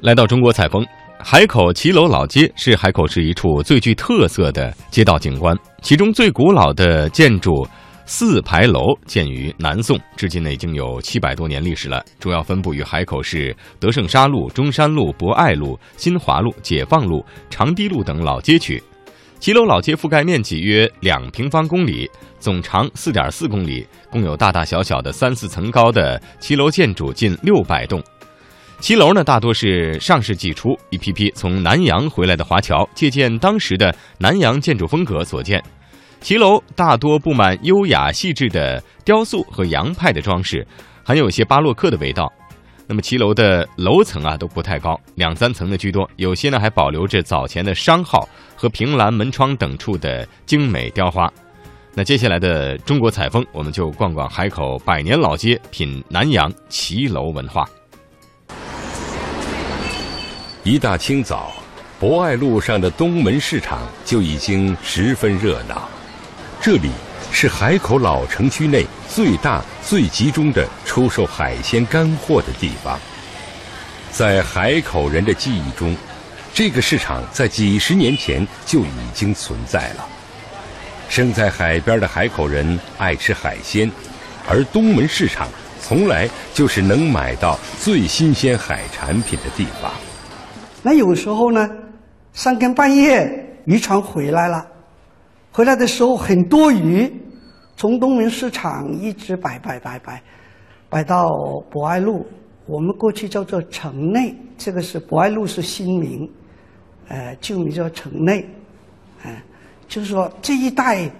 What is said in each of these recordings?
来到中国采风，海口骑楼老街是海口市一处最具特色的街道景观。其中最古老的建筑四牌楼建于南宋，至今呢已经有七百多年历史了。主要分布于海口市德胜沙路、中山路、博爱路、新华路、解放路、长堤路等老街区。骑楼老街覆盖面积约两平方公里，总长四点四公里，共有大大小小的三四层高的骑楼建筑近六百栋。骑楼呢，大多是上世纪初一批批从南洋回来的华侨，借鉴当时的南洋建筑风格所建。骑楼大多布满优雅细致的雕塑和洋派的装饰，很有些巴洛克的味道。那么骑楼的楼层啊都不太高，两三层的居多，有些呢还保留着早前的商号和凭栏门窗等处的精美雕花。那接下来的中国采风，我们就逛逛海口百年老街，品南洋骑楼文化。一大清早，博爱路上的东门市场就已经十分热闹。这里是海口老城区内最大、最集中的出售海鲜干货的地方。在海口人的记忆中，这个市场在几十年前就已经存在了。生在海边的海口人爱吃海鲜，而东门市场从来就是能买到最新鲜海产品的地方。那有时候呢，三更半夜渔船回来了，回来的时候很多鱼，从东门市场一直摆摆摆摆，摆到博爱路。我们过去叫做城内，这个是博爱路是新名，呃，旧名叫城内，哎，就是说这一带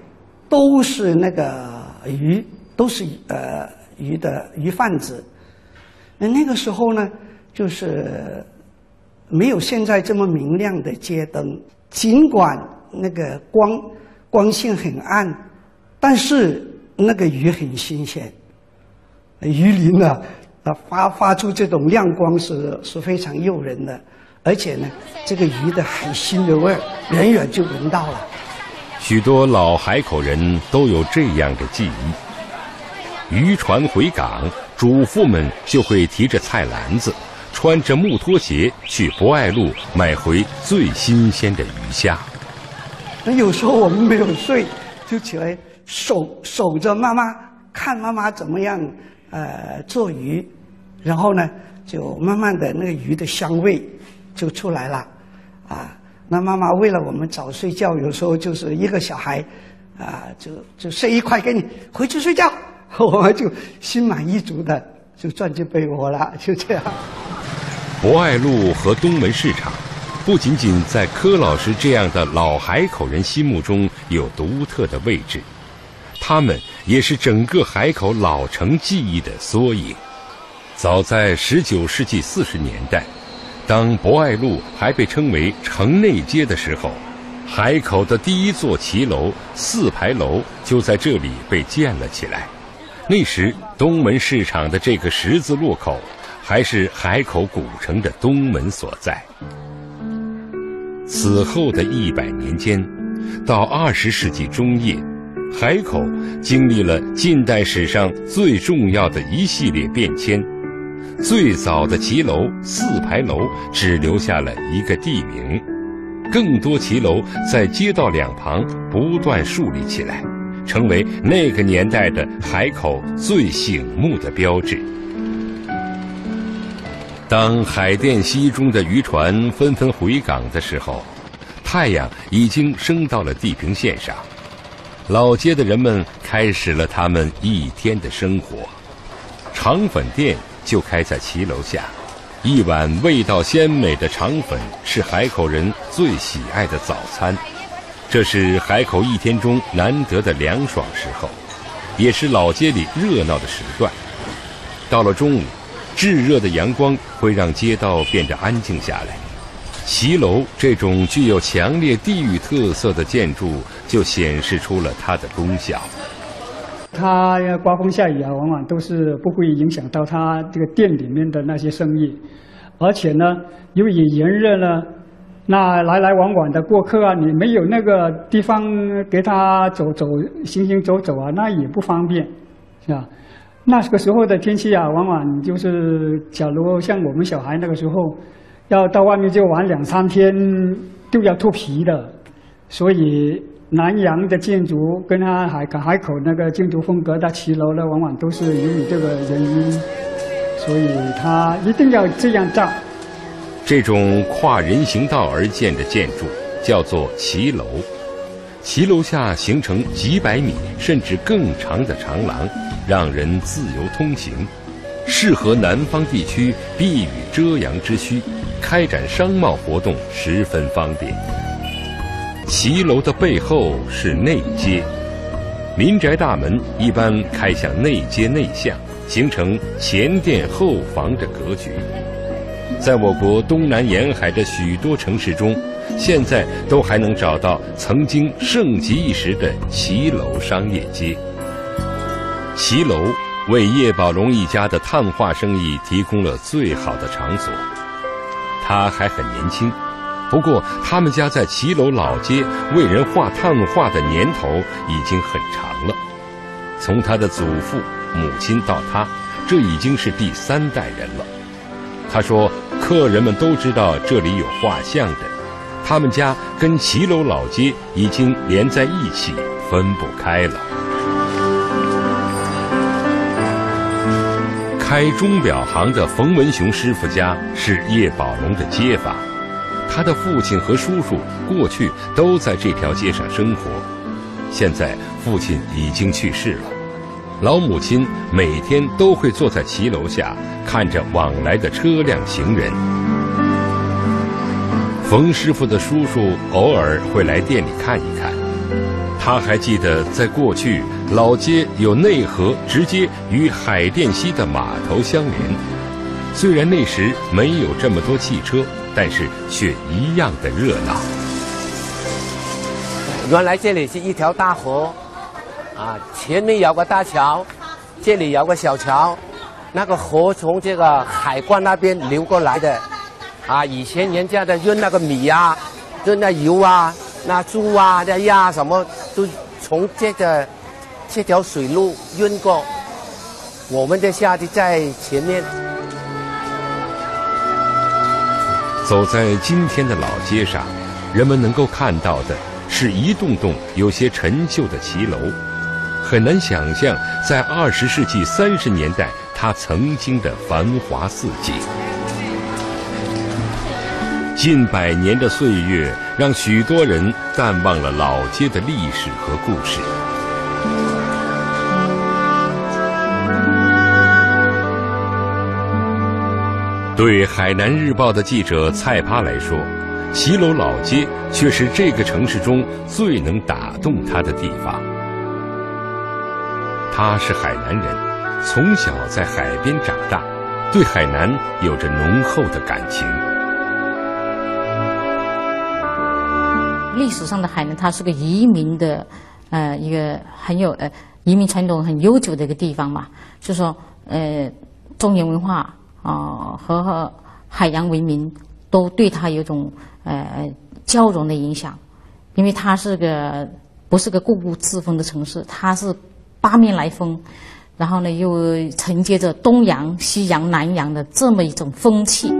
都是那个鱼，都是呃鱼的鱼贩子。那那个时候呢，就是。没有现在这么明亮的街灯，尽管那个光光线很暗，但是那个鱼很新鲜，鱼鳞呢，啊发发出这种亮光是是非常诱人的，而且呢，这个鱼的海腥的味儿远远就闻到了。许多老海口人都有这样的记忆：渔船回港，主妇们就会提着菜篮子。穿着木拖鞋去博爱路买回最新鲜的鱼虾。那有时候我们没有睡，就起来守守着妈妈，看妈妈怎么样呃做鱼，然后呢就慢慢的那个鱼的香味就出来了，啊，那妈妈为了我们早睡觉，有时候就是一个小孩啊就就睡一块给你回去睡觉，我们就心满意足的就钻进被窝了，就这样。博爱路和东门市场，不仅仅在柯老师这样的老海口人心目中有独特的位置，他们也是整个海口老城记忆的缩影。早在十九世纪四十年代，当博爱路还被称为城内街的时候，海口的第一座骑楼四牌楼就在这里被建了起来。那时，东门市场的这个十字路口。还是海口古城的东门所在。此后的一百年间，到二十世纪中叶，海口经历了近代史上最重要的一系列变迁。最早的骑楼四牌楼只留下了一个地名，更多骑楼在街道两旁不断树立起来，成为那个年代的海口最醒目的标志。当海淀西中的渔船纷纷回港的时候，太阳已经升到了地平线上。老街的人们开始了他们一天的生活。肠粉店就开在骑楼下，一碗味道鲜美的肠粉是海口人最喜爱的早餐。这是海口一天中难得的凉爽时候，也是老街里热闹的时段。到了中午。炙热的阳光会让街道变得安静下来，骑楼这种具有强烈地域特色的建筑就显示出了它的功效。它刮风下雨啊，往往都是不会影响到它这个店里面的那些生意，而且呢，由于炎热呢，那来来往往的过客啊，你没有那个地方给他走走行行走走啊，那也不方便，是吧？那个时候的天气啊，往往就是，假如像我们小孩那个时候，要到外面就玩两三天，都要脱皮的。所以南洋的建筑跟它海海口那个建筑风格的骑楼呢，往往都是由于这个原因，所以它一定要这样造。这种跨人行道而建的建筑叫做骑楼，骑楼下形成几百米甚至更长的长廊。让人自由通行，适合南方地区避雨遮阳之需，开展商贸活动十分方便。骑楼的背后是内街，民宅大门一般开向内街内巷，形成前店后房的格局。在我国东南沿海的许多城市中，现在都还能找到曾经盛极一时的骑楼商业街。骑楼为叶宝龙一家的碳化生意提供了最好的场所。他还很年轻，不过他们家在骑楼老街为人画炭画的年头已经很长了。从他的祖父、母亲到他，这已经是第三代人了。他说，客人们都知道这里有画像的，他们家跟骑楼老街已经连在一起，分不开了。开钟表行的冯文雄师傅家是叶宝龙的街坊，他的父亲和叔叔过去都在这条街上生活，现在父亲已经去世了，老母亲每天都会坐在骑楼下看着往来的车辆行人。冯师傅的叔叔偶尔会来店里看一看，他还记得在过去。老街有内河，直接与海淀西的码头相连。虽然那时没有这么多汽车，但是却一样的热闹。原来这里是一条大河，啊，前面有个大桥，这里有个小桥，那个河从这个海关那边流过来的。啊，以前人家的运那个米啊，运那油啊，那猪啊、那鸭什么，都从这个。这条水路运过，我们的下地在前面。走在今天的老街上，人们能够看到的是一栋栋有些陈旧的骑楼，很难想象在二十世纪三十年代它曾经的繁华似锦。近百年的岁月，让许多人淡忘了老街的历史和故事。对海南日报的记者蔡趴来说，骑楼老街却是这个城市中最能打动他的地方。他是海南人，从小在海边长大，对海南有着浓厚的感情。历史上的海南，它是个移民的，呃，一个很有呃移民传统很悠久的一个地方嘛，就说呃中原文化。啊，和海洋文明都对它有种呃交融的影响，因为它是个不是个固步自封的城市，它是八面来风，然后呢又承接着东洋、西洋、南洋的这么一种风气。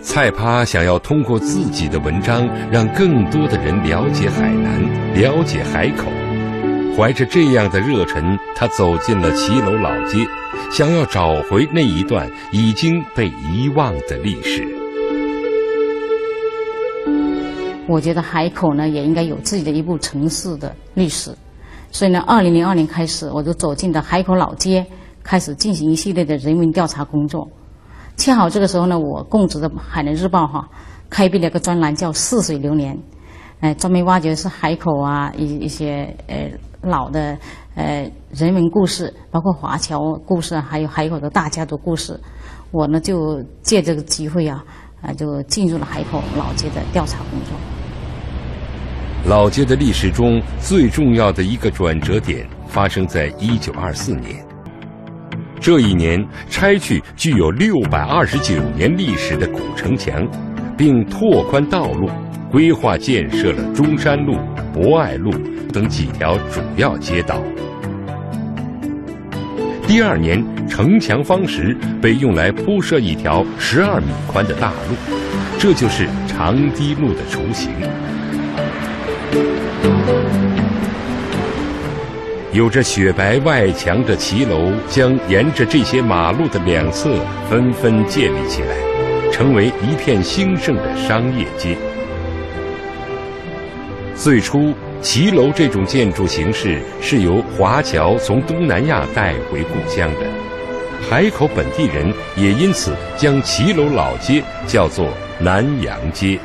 蔡趴想要通过自己的文章，让更多的人了解海南，了解海口。怀着这样的热忱，他走进了骑楼老街，想要找回那一段已经被遗忘的历史。我觉得海口呢也应该有自己的一部城市的历史，所以呢，二零零二年开始，我就走进了海口老街，开始进行一系列的人文调查工作。恰好这个时候呢，我供职的《海南日报》哈开辟了一个专栏，叫“似水流年”，哎，专门挖掘是海口啊一一些呃。老的呃人文故事，包括华侨故事，还有海口的大家族故事，我呢就借这个机会啊，啊就进入了海口老街的调查工作。老街的历史中最重要的一个转折点发生在一九二四年，这一年拆去具有六百二十九年历史的古城墙，并拓宽道路，规划建设了中山路。博爱路等几条主要街道。第二年，城墙方石被用来铺设一条十二米宽的大路，这就是长堤路的雏形。有着雪白外墙的骑楼将沿着这些马路的两侧纷纷建立起来，成为一片兴盛的商业街。最初。骑楼这种建筑形式是由华侨从东南亚带回故乡的，海口本地人也因此将骑楼老街叫做南洋街。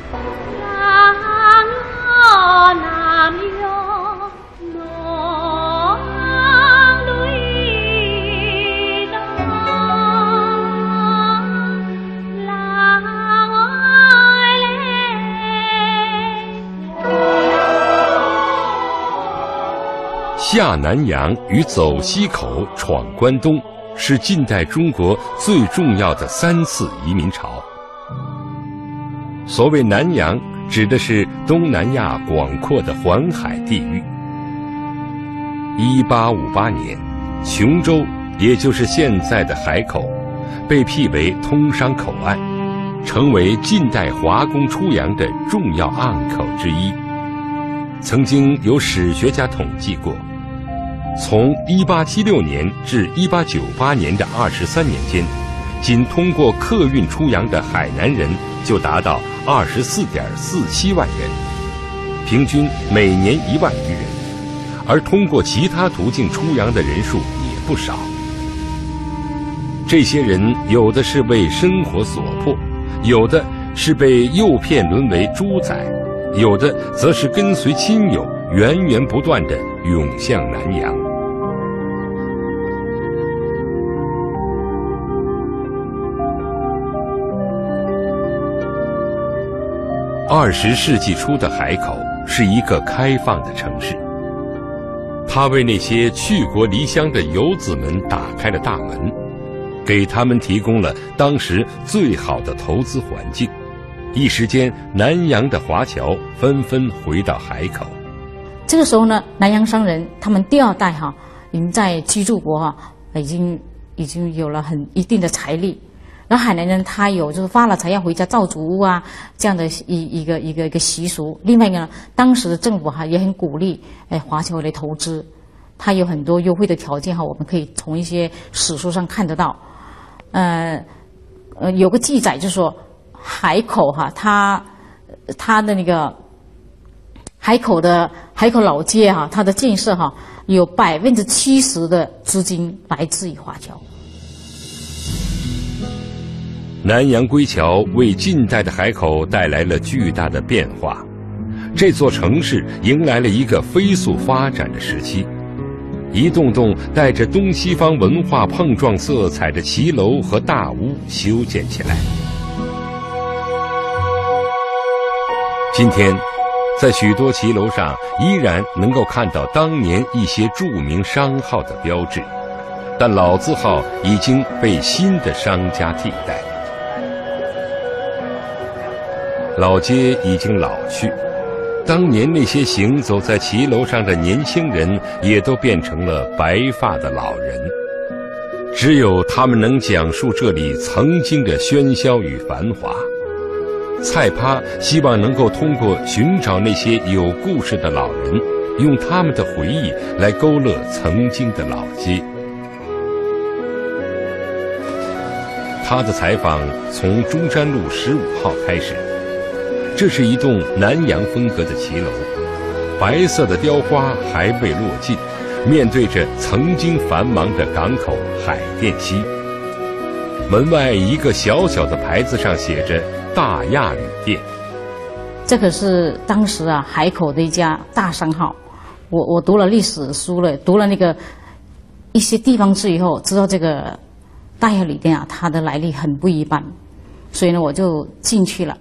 下南洋与走西口闯关东，是近代中国最重要的三次移民潮。所谓南洋，指的是东南亚广阔的环海地域。一八五八年，琼州，也就是现在的海口，被辟为通商口岸，成为近代华工出洋的重要岸口之一。曾经有史学家统计过。从1876年至1898年的23年间，仅通过客运出洋的海南人就达到24.47万人，平均每年一万余人；而通过其他途径出洋的人数也不少。这些人有的是为生活所迫，有的是被诱骗沦为猪仔，有的则是跟随亲友源源不断的涌向南洋。二十世纪初的海口是一个开放的城市，它为那些去国离乡的游子们打开了大门，给他们提供了当时最好的投资环境。一时间，南洋的华侨纷纷回到海口。这个时候呢，南洋商人他们第二代哈，已经在居住国哈，已经已经有了很一定的财力。然后海南人他有就是发了财要回家造祖屋啊，这样的一一个一个一个习俗。另外一个呢，当时的政府哈也很鼓励哎华侨来投资，他有很多优惠的条件哈，我们可以从一些史书上看得到。呃呃，有个记载就是说海口哈，他他的那个海口的海口老街哈，它的建设哈有百分之七十的资金来自于华侨。南洋归侨为近代的海口带来了巨大的变化，这座城市迎来了一个飞速发展的时期，一栋栋带着东西方文化碰撞色彩的骑楼和大屋修建起来。今天，在许多骑楼上依然能够看到当年一些著名商号的标志，但老字号已经被新的商家替代。老街已经老去，当年那些行走在骑楼上的年轻人也都变成了白发的老人。只有他们能讲述这里曾经的喧嚣与繁华。蔡趴希望能够通过寻找那些有故事的老人，用他们的回忆来勾勒曾经的老街。他的采访从中山路十五号开始。这是一栋南洋风格的骑楼，白色的雕花还未落尽，面对着曾经繁忙的港口海淀西。门外一个小小的牌子上写着“大亚旅店”。这可是当时啊海口的一家大商号。我我读了历史书了，读了那个一些地方志以后，知道这个大亚旅店啊，它的来历很不一般，所以呢，我就进去了。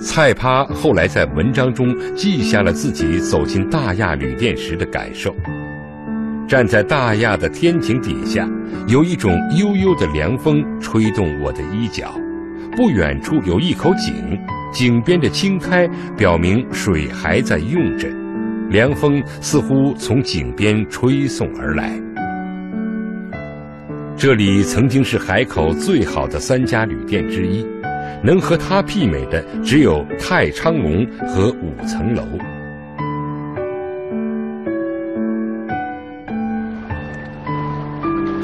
蔡趴后来在文章中记下了自己走进大亚旅店时的感受。站在大亚的天井底下，有一种悠悠的凉风吹动我的衣角。不远处有一口井，井边的青苔表明水还在用着，凉风似乎从井边吹送而来。这里曾经是海口最好的三家旅店之一，能和它媲美的只有太昌隆和五层楼。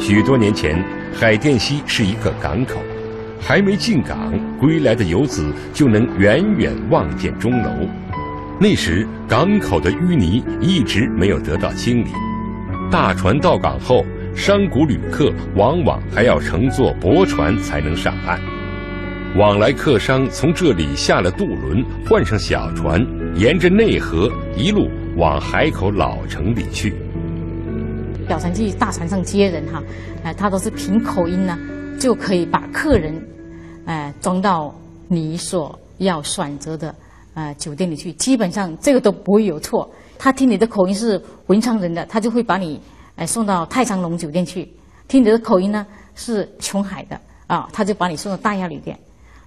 许多年前，海淀西是一个港口，还没进港，归来的游子就能远远望见钟楼。那时，港口的淤泥一直没有得到清理，大船到港后，商贾旅客往往还要乘坐驳船才能上岸。往来客商从这里下了渡轮，换上小船，沿着内河一路往海口老城里去。表船去大船上接人哈，哎，他都是凭口音呢，就可以把客人，哎，装到你所要选择的呃酒店里去。基本上这个都不会有错。他听你的口音是文昌人的，他就会把你哎送到太昌隆酒店去；听你的口音呢是琼海的啊，他就把你送到大亚旅店。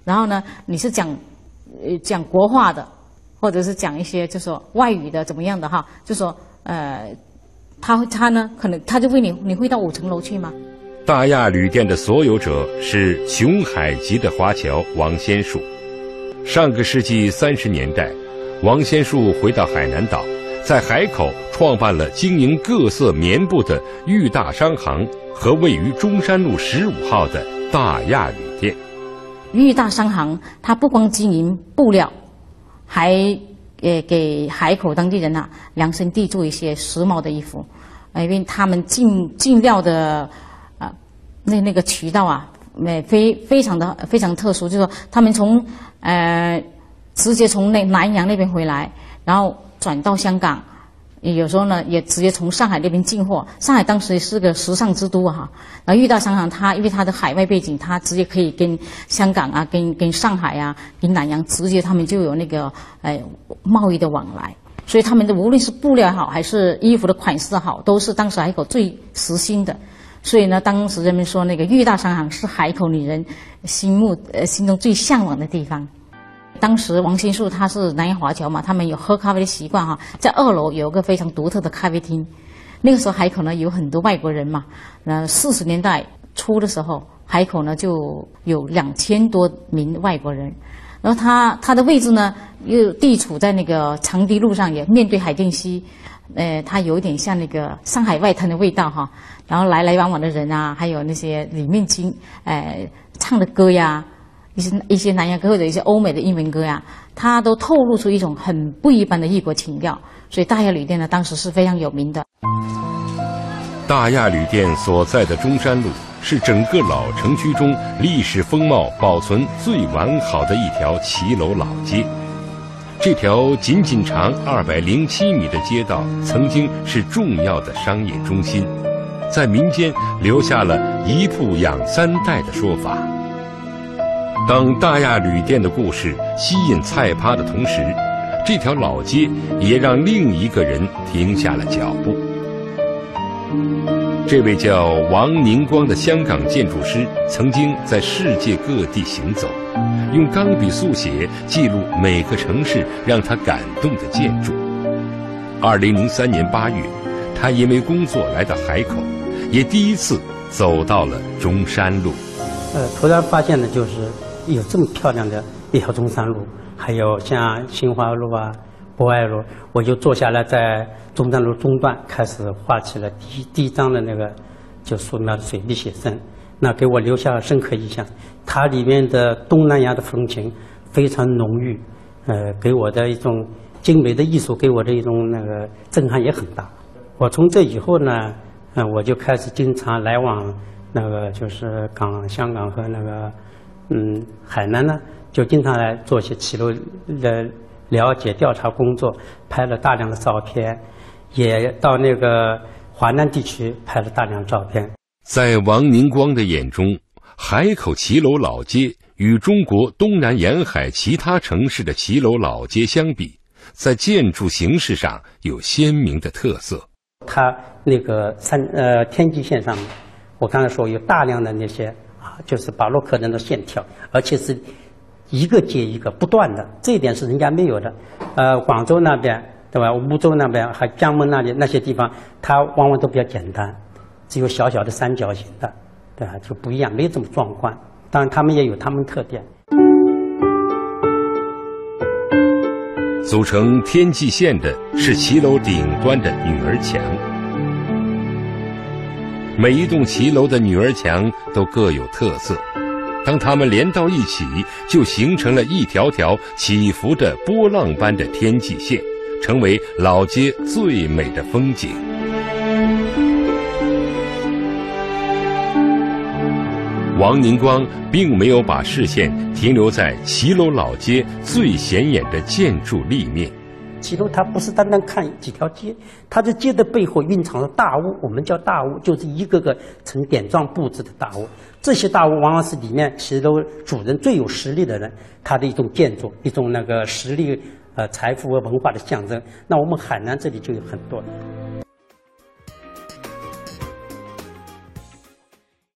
然后呢，你是讲呃讲国话的，或者是讲一些就说外语的怎么样的哈，就说呃。他他呢？可能他就问你：你会到五层楼去吗？大亚旅店的所有者是琼海籍的华侨王先树。上个世纪三十年代，王先树回到海南岛，在海口创办了经营各色棉布的裕大商行和位于中山路十五号的大亚旅店。裕大商行，它不光经营布料，还。也给海口当地人呐量身定做一些时髦的衣服，因为他们进进料的啊那那个渠道啊，呃非非常的非常特殊，就是说他们从呃直接从那南洋那边回来，然后转到香港。有时候呢，也直接从上海那边进货。上海当时是个时尚之都哈，然后遇到商行，它因为它的海外背景，它直接可以跟香港啊、跟跟上海啊、跟南洋直接他们就有那个哎贸易的往来。所以他们的无论是布料好，还是衣服的款式好，都是当时海口最时兴的。所以呢，当时人们说那个裕大商行是海口女人心目呃心中最向往的地方。当时王新树他是南洋华侨嘛，他们有喝咖啡的习惯哈，在二楼有个非常独特的咖啡厅。那个时候海口呢有很多外国人嘛，那四十年代初的时候，海口呢就有两千多名外国人。然后他他的位置呢又地处在那个长堤路上，也面对海淀西，呃，它有点像那个上海外滩的味道哈。然后来来往往的人啊，还有那些里面经呃唱的歌呀。一些一些南洋歌或者一些欧美的英文歌呀，它都透露出一种很不一般的异国情调。所以大亚旅店呢，当时是非常有名的。大亚旅店所在的中山路是整个老城区中历史风貌保存最完好的一条骑楼老街。这条仅仅长二百零七米的街道，曾经是重要的商业中心，在民间留下了一铺养三代的说法。当大亚旅店的故事吸引菜趴的同时，这条老街也让另一个人停下了脚步。这位叫王宁光的香港建筑师，曾经在世界各地行走，用钢笔速写记录每个城市让他感动的建筑。二零零三年八月，他因为工作来到海口，也第一次走到了中山路。呃，突然发现的就是。有这么漂亮的一条中山路，还有像新华路啊、博爱路，我就坐下来在中山路中段开始画起了第一第一张的那个就素描的水笔写生，那给我留下了深刻印象。它里面的东南亚的风情非常浓郁，呃，给我的一种精美的艺术，给我的一种那个震撼也很大。我从这以后呢，嗯，我就开始经常来往那个就是港、香港和那个。嗯，海南呢，就经常来做一些骑楼的了解调查工作，拍了大量的照片，也到那个华南地区拍了大量照片。在王宁光的眼中，海口骑楼老街与中国东南沿海其他城市的骑楼老街相比，在建筑形式上有鲜明的特色。它那个三呃天际线上，我刚才说有大量的那些。啊就是巴洛克人的线条，而且是一个接一个不断的，这一点是人家没有的。呃，广州那边对吧？梧州那边还江门那里那些地方，它往往都比较简单，只有小小的三角形的，对吧？就不一样，没有这么壮观。当然，他们也有他们特点。组成天际线的是骑楼顶端的女儿墙，每一栋骑楼的女儿墙都各有特色，当它们连到一起，就形成了一条条起伏的波浪般的天际线，成为老街最美的风景。王宁光并没有把视线停留在骑楼老街最显眼的建筑立面。其中它不是单单看几条街，它这街的背后蕴藏着大屋，我们叫大屋，就是一个个呈点状布置的大屋。这些大屋往往是里面其中主人最有实力的人，他的一种建筑，一种那个实力、呃财富和文化的象征。那我们海南这里就有很多。